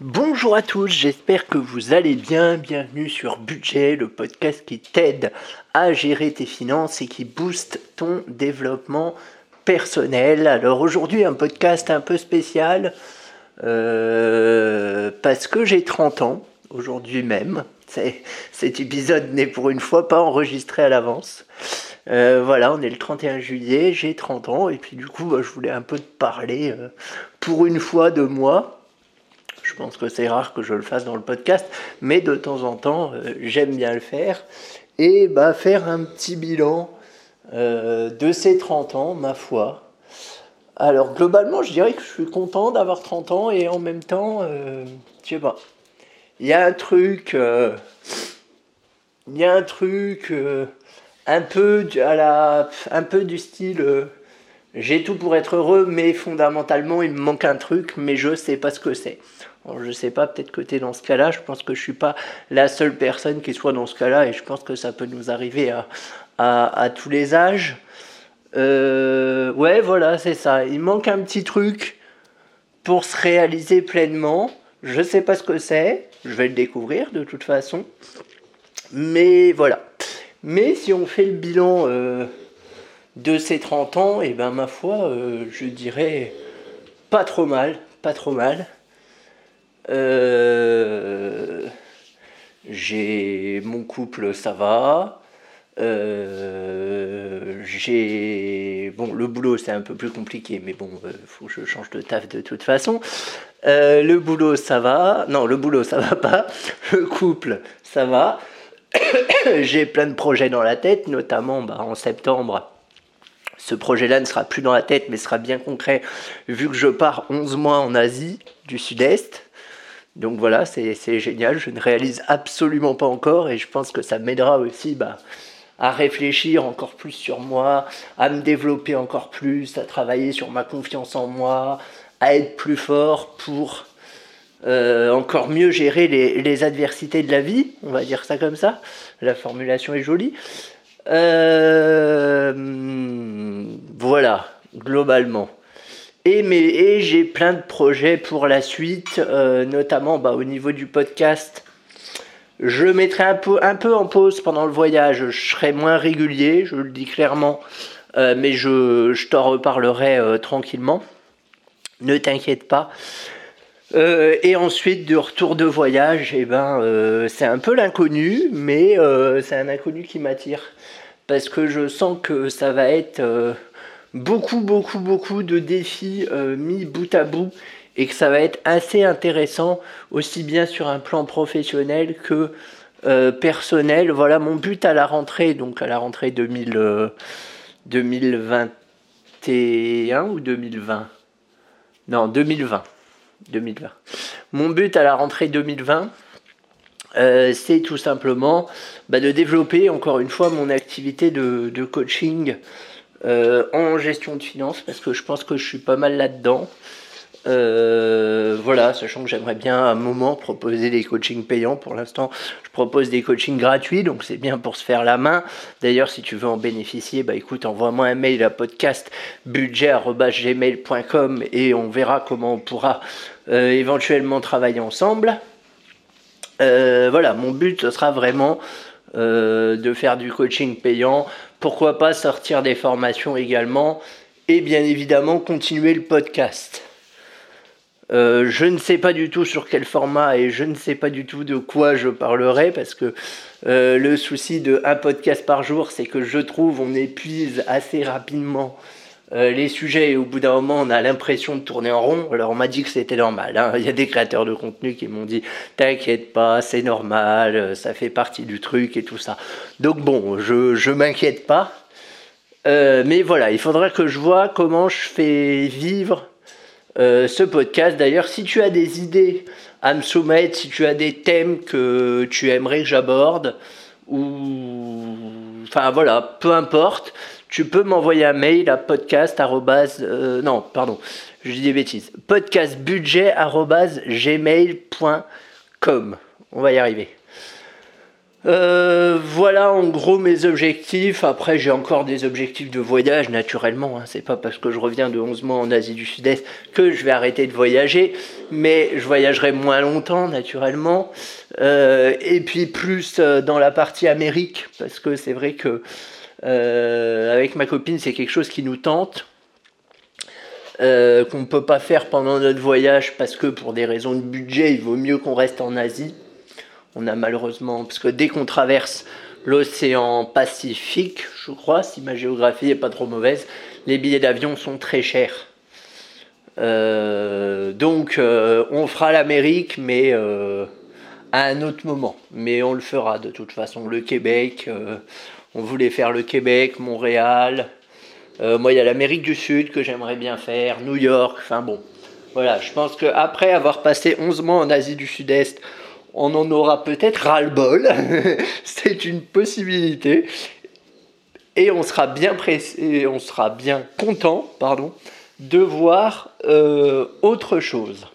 Bonjour à tous, j'espère que vous allez bien. Bienvenue sur Budget, le podcast qui t'aide à gérer tes finances et qui booste ton développement personnel. Alors aujourd'hui un podcast un peu spécial euh, parce que j'ai 30 ans aujourd'hui même. Cet épisode n'est pour une fois pas enregistré à l'avance. Euh, voilà, on est le 31 juillet, j'ai 30 ans, et puis du coup, bah, je voulais un peu te parler euh, pour une fois de moi. Je pense que c'est rare que je le fasse dans le podcast, mais de temps en temps, euh, j'aime bien le faire. Et bah, faire un petit bilan de ces 30 ans, ma foi. Alors, globalement, je dirais que je suis content d'avoir 30 ans, et en même temps, je sais pas. Il y a un truc. Il y a un truc un peu, à la, un peu du style euh, j'ai tout pour être heureux, mais fondamentalement il me manque un truc, mais je sais pas ce que c'est. Je sais pas, peut-être que tu es dans ce cas-là, je pense que je suis pas la seule personne qui soit dans ce cas-là, et je pense que ça peut nous arriver à, à, tous les âges. Euh, ouais, voilà, c'est ça. Il manque un petit truc pour se réaliser pleinement. Je sais pas ce que c'est, je vais le découvrir de toute façon. Mais voilà. Mais si on fait le bilan euh, de ces 30 ans, et eh ben ma foi, euh, je dirais pas trop mal, pas trop mal. Euh, j'ai mon couple, ça va. j'ai bon le boulot c'est un peu plus compliqué mais bon faut que je change de taf de toute façon le boulot ça va non le boulot ça va pas le couple ça va j'ai plein de projets dans la tête, notamment bah, en septembre. Ce projet-là ne sera plus dans la tête, mais sera bien concret, vu que je pars 11 mois en Asie du Sud-Est. Donc voilà, c'est génial. Je ne réalise absolument pas encore, et je pense que ça m'aidera aussi bah, à réfléchir encore plus sur moi, à me développer encore plus, à travailler sur ma confiance en moi, à être plus fort pour euh, encore mieux gérer les, adversités de la vie, on va dire ça comme ça. La formulation est jolie. Euh, voilà, globalement. Et, j'ai plein de projets pour la suite, euh, notamment bah, au niveau du podcast. Je mettrai un peu, en pause pendant le voyage. Je serai moins régulier, je le dis clairement, mais je, t'en reparlerai tranquillement. Ne t'inquiète pas. Euh, et ensuite, de retour de voyage, eh ben, euh, c'est un peu l'inconnu, mais euh, c'est un inconnu qui m'attire. Parce que je sens que ça va être beaucoup, beaucoup, beaucoup de défis mis bout à bout et que ça va être assez intéressant, aussi bien sur un plan professionnel que personnel. Voilà mon but à la rentrée, donc à la rentrée 2000, 2021 ou 2020 Non, 2020. 2020. Mon but à la rentrée 2020, euh, c'est tout simplement bah, de développer encore une fois mon activité de, coaching euh, en gestion de finances parce que je pense que je suis pas mal là-dedans. Euh, voilà, sachant que j'aimerais bien à un moment proposer des coachings payants. Pour l'instant, je propose des coachings gratuits, donc c'est bien pour se faire la main. D'ailleurs, si tu veux en bénéficier, bah écoute, envoie-moi un mail à podcastbudget.gmail.com et on verra comment on pourra euh, éventuellement travailler ensemble. Voilà, mon but sera vraiment de faire du coaching payant. Pourquoi pas sortir des formations également et bien évidemment continuer le podcast. Euh, je ne sais pas du tout sur quel format et je ne sais pas du tout de quoi je parlerai parce que euh, le souci de un podcast par jour, c'est que je trouve on épuise assez rapidement euh, les sujets et au bout d'un moment on a l'impression de tourner en rond. Alors on m'a dit que c'était normal. Hein. Il y a des créateurs de contenu qui m'ont dit t'inquiète pas, c'est normal, ça fait partie du truc et tout ça. Donc bon, je m'inquiète pas. mais voilà, il faudra que je vois comment je fais vivre euh, ce podcast. D'ailleurs, si tu as des idées à me soumettre, si tu as des thèmes que tu aimerais que j'aborde, ou enfin voilà, peu importe, tu peux m'envoyer un mail à podcast euh, non, pardon, je dis des bêtises. podcastbudget@gmail.com. On va y arriver. Euh, voilà en gros mes objectifs. Après, j'ai encore des objectifs de voyage naturellement. Hein. C'est pas parce que je reviens de 11 mois en Asie du Sud-Est que je vais arrêter de voyager, mais je voyagerai moins longtemps naturellement. Euh, et puis plus dans la partie Amérique, parce que c'est vrai que avec ma copine, c'est quelque chose qui nous tente. qu'on ne peut pas faire pendant notre voyage parce que pour des raisons de budget, il vaut mieux qu'on reste en Asie. On a malheureusement, parce que dès qu'on traverse l'océan Pacifique, je crois, si ma géographie n'est pas trop mauvaise, les billets d'avion sont très chers. Euh, donc euh, on fera l'Amérique, mais euh, à un autre moment. Mais on le fera de toute façon. Le Québec, on voulait faire le Québec, Montréal. moi, il y a l'Amérique du Sud que j'aimerais bien faire, New York, enfin bon. Voilà, je pense qu'après avoir passé 11 mois en Asie du Sud-Est, on en aura peut-être ras-le-bol. c'est une possibilité. Et on sera bien pressé, on sera bien content, pardon, de voir euh, autre chose.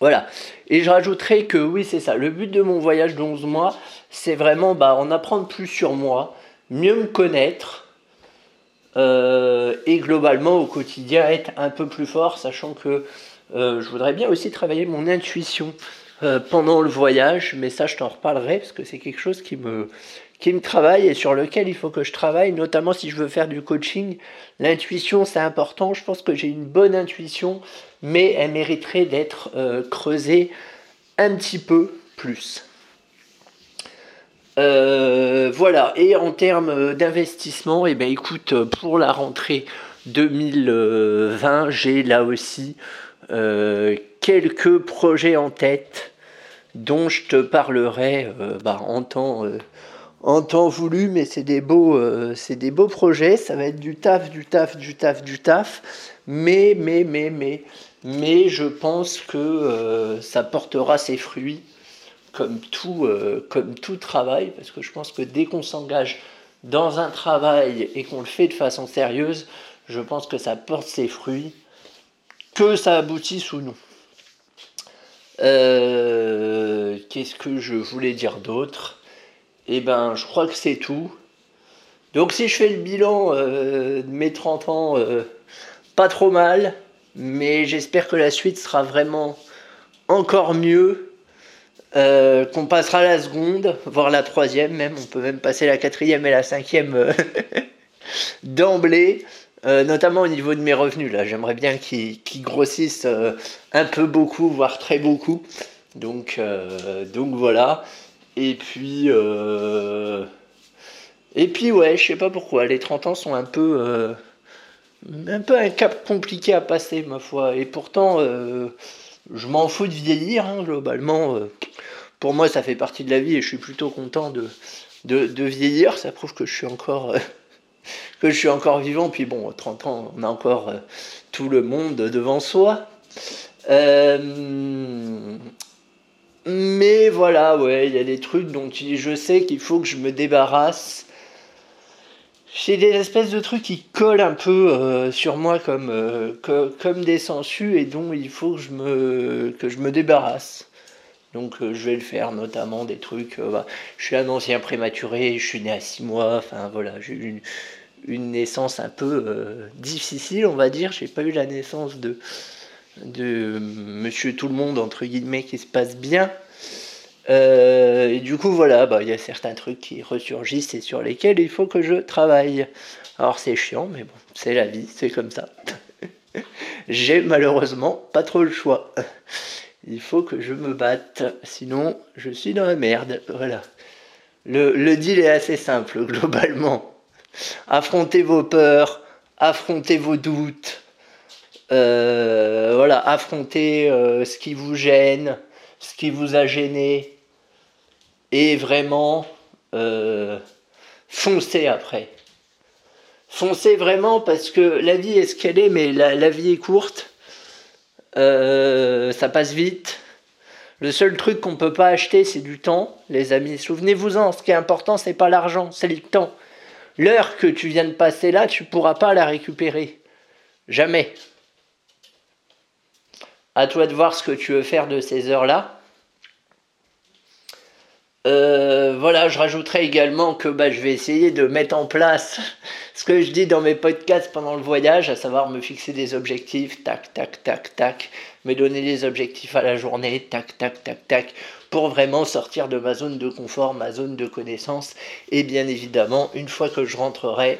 Voilà. Et je rajouterai que oui, c'est ça. Le but de mon voyage de 11 mois, c'est vraiment bah, en apprendre plus sur moi, mieux me connaître. Euh, et globalement au quotidien être un peu plus fort, sachant que euh, je voudrais bien aussi travailler mon intuition. Euh, pendant le voyage, mais ça je t'en reparlerai parce que c'est quelque chose qui me, qui me travaille et sur lequel il faut que je travaille, notamment si je veux faire du coaching. L'intuition c'est important, je pense que j'ai une bonne intuition, mais elle mériterait d'être euh, creusée un petit peu plus. Euh, voilà, et en termes d'investissement, eh ben, écoute, pour la rentrée 2020, j'ai là aussi quelques projets en tête dont je te parlerai euh, bah, en, temps, euh, en temps voulu, mais c'est des, beaux, euh, c'est des beaux projets, ça va être du taf, du taf, du taf, du taf, mais, mais, mais, mais, mais je pense que ça portera ses fruits comme tout, comme tout travail, parce que je pense que dès qu'on s'engage dans un travail et qu'on le fait de façon sérieuse, je pense que ça porte ses fruits, que ça aboutisse ou non. Euh, qu'est-ce que je voulais dire d'autre? Eh ben, je crois que c'est tout. Donc si je fais le bilan euh, de mes 30 ans, euh, pas trop mal, mais j'espère que la suite sera vraiment encore mieux, qu'on passera la seconde, voire la troisième même, on peut même passer la quatrième et la cinquième d'emblée. Euh, notamment au niveau de mes revenus. Là, j'aimerais bien qu'ils grossissent euh, un peu beaucoup, voire très beaucoup. Donc, euh, donc voilà. Et puis, et puis ouais, je sais pas pourquoi. Les 30 ans sont un peu, un peu un cap compliqué à passer, ma foi. Et pourtant, je m'en fous de vieillir, hein, globalement. pour moi, ça fait partie de la vie et je suis plutôt content de, de, vieillir. Ça prouve que je suis encore que je suis encore vivant. Puis bon, 30 ans, on a encore euh, tout le monde devant soi. Euh, mais voilà, ouais, il y a des trucs dont je sais qu'il faut que je me débarrasse. J'ai des espèces de trucs qui collent un peu euh, sur moi comme, comme des sangsues et dont il faut que je me, que je me débarrasse. Donc je vais le faire, notamment des trucs. Bah, je suis un ancien prématuré, je suis né à 6 mois, enfin voilà, j'ai eu une, une naissance un peu euh, difficile, on va dire. J'ai pas eu la naissance de, de Monsieur Tout le Monde, entre guillemets, qui se passe bien. Euh, et du coup, voilà, bah, il y a certains trucs qui ressurgissent et sur lesquels il faut que je travaille. Alors c'est chiant, mais bon, c'est la vie, c'est comme ça. J'ai malheureusement pas trop le choix. Il faut que je me batte, sinon je suis dans la merde. Voilà. Le, le deal est assez simple, globalement affrontez vos peurs, affrontez vos doutes, euh, voilà, affrontez euh, ce qui vous gêne, ce qui vous a gêné, et vraiment euh, foncez après. Foncez vraiment parce que la vie est ce qu'elle est, mais la, vie est courte, ça passe vite. Le seul truc qu'on ne peut pas acheter, c'est du temps, les amis. Souvenez-vous-en, ce qui est important, c'est pas l'argent, c'est le temps. L'heure que tu viens de passer là, tu ne pourras pas la récupérer. Jamais. À toi de voir ce que tu veux faire de ces heures-là. Euh, voilà, je rajouterai également que bah, je vais essayer de mettre en place ce que je dis dans mes podcasts pendant le voyage, à savoir me fixer des objectifs, tac, tac, tac, tac, me donner des objectifs à la journée, tac, tac, tac, tac, pour vraiment sortir de ma zone de confort, ma zone de connaissance. Et bien évidemment, une fois que je rentrerai,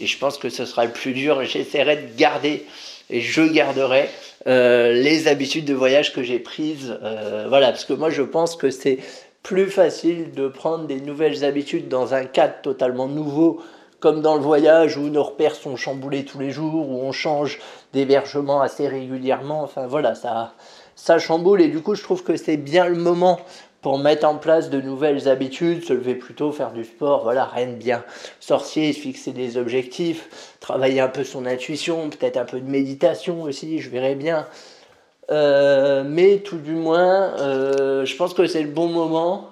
et je pense que ce sera le plus dur, j'essaierai de garder et je garderai euh, les habitudes de voyage que j'ai prises. Euh, voilà, parce que moi je pense que c'est plus facile de prendre des nouvelles habitudes dans un cadre totalement nouveau, comme dans le voyage où nos repères sont chamboulés tous les jours, où on change d'hébergement assez régulièrement. Enfin voilà, ça, ça chamboule et du coup je trouve que c'est bien le moment pour mettre en place de nouvelles habitudes, se lever plus tôt, faire du sport, voilà, rien de bien sorcier, fixer des objectifs, travailler un peu son intuition, peut-être un peu de méditation aussi, je verrai bien. Euh, mais tout du moins, euh, je pense que c'est le bon moment.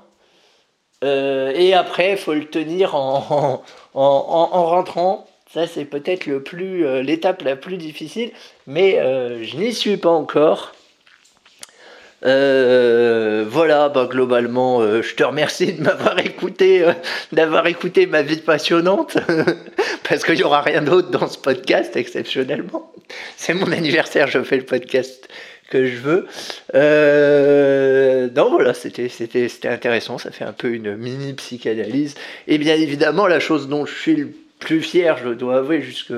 Euh, et après, il faut le tenir en, en, rentrant. Ça, c'est peut-être l'étape la plus difficile, mais je n'y suis pas encore. Euh, voilà, bah, globalement, euh, je te remercie de m'avoir écouté, euh, d'avoir écouté ma vie passionnante, parce qu'il n'y aura rien d'autre dans ce podcast, exceptionnellement. C'est mon anniversaire, je fais le podcast que je veux. non, voilà, c'était, c'était, c'était intéressant, ça fait un peu une mini psychanalyse. Et bien évidemment, la chose dont je suis le plus fier, je dois avouer, jusque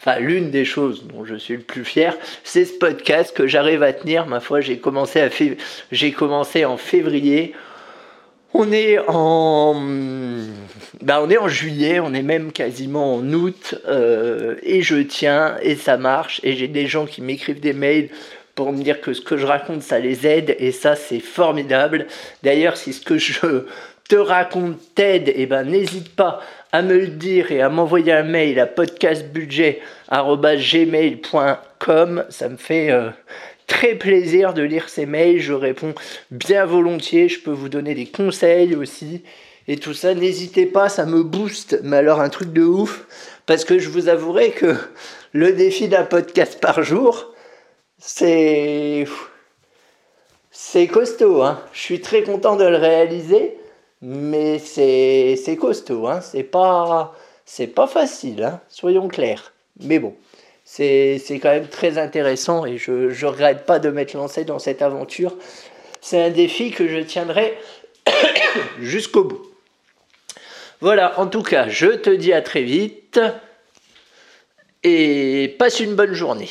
enfin l'une des choses dont je suis le plus fier, c'est ce podcast que j'arrive à tenir. Ma foi, j'ai commencé, en février. On est en, ben on est en juillet, on est même quasiment en août, euh, et je tiens, et ça marche, et j'ai des gens qui m'écrivent des mails pour me dire que ce que je raconte, ça les aide, et ça, c'est formidable. D'ailleurs, si ce que je te raconte t'aide, eh ben n'hésite pas à me le dire et à m'envoyer un mail à podcastbudget.gmail.com. Ça me fait euh, très plaisir de lire ces mails. Je réponds bien volontiers. Je peux vous donner des conseils aussi. Et tout ça, n'hésitez pas, ça me booste. Mais alors, un truc de ouf. Parce que je vous avouerai que le défi d'un podcast par jour, c'est. C'est costaud. Hein. Je suis très content de le réaliser mais c'est costaud, hein. c'est pas, facile, hein. soyons clairs. Mais bon, c'est quand même très intéressant et je ne regrette pas de m'être lancé dans cette aventure. C'est un défi que je tiendrai jusqu'au bout. Voilà, en tout cas, je te dis à très vite et passe une bonne journée.